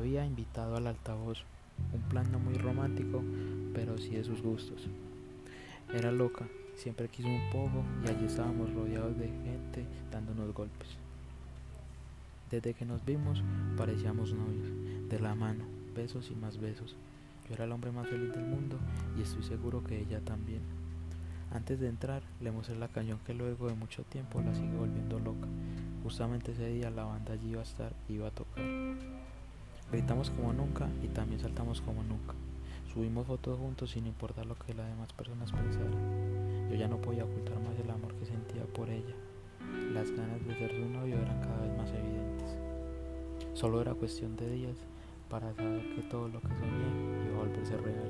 había invitado al altavoz, un plan no muy romántico, pero sí de sus gustos. Era loca, siempre quiso un poco y allí estábamos rodeados de gente dándonos golpes. Desde que nos vimos parecíamos novios, de la mano, besos y más besos. Yo era el hombre más feliz del mundo y estoy seguro que ella también. Antes de entrar, le mostré la cañón que luego de mucho tiempo la sigue volviendo loca. Justamente ese día la banda allí iba a estar, iba a tocar. Gritamos como nunca y también saltamos como nunca. Subimos fotos juntos sin importar lo que las demás personas pensaran. Yo ya no podía ocultar más el amor que sentía por ella. Las ganas de ser su novio eran cada vez más evidentes. Solo era cuestión de días para saber que todo lo que soñé iba a volverse real.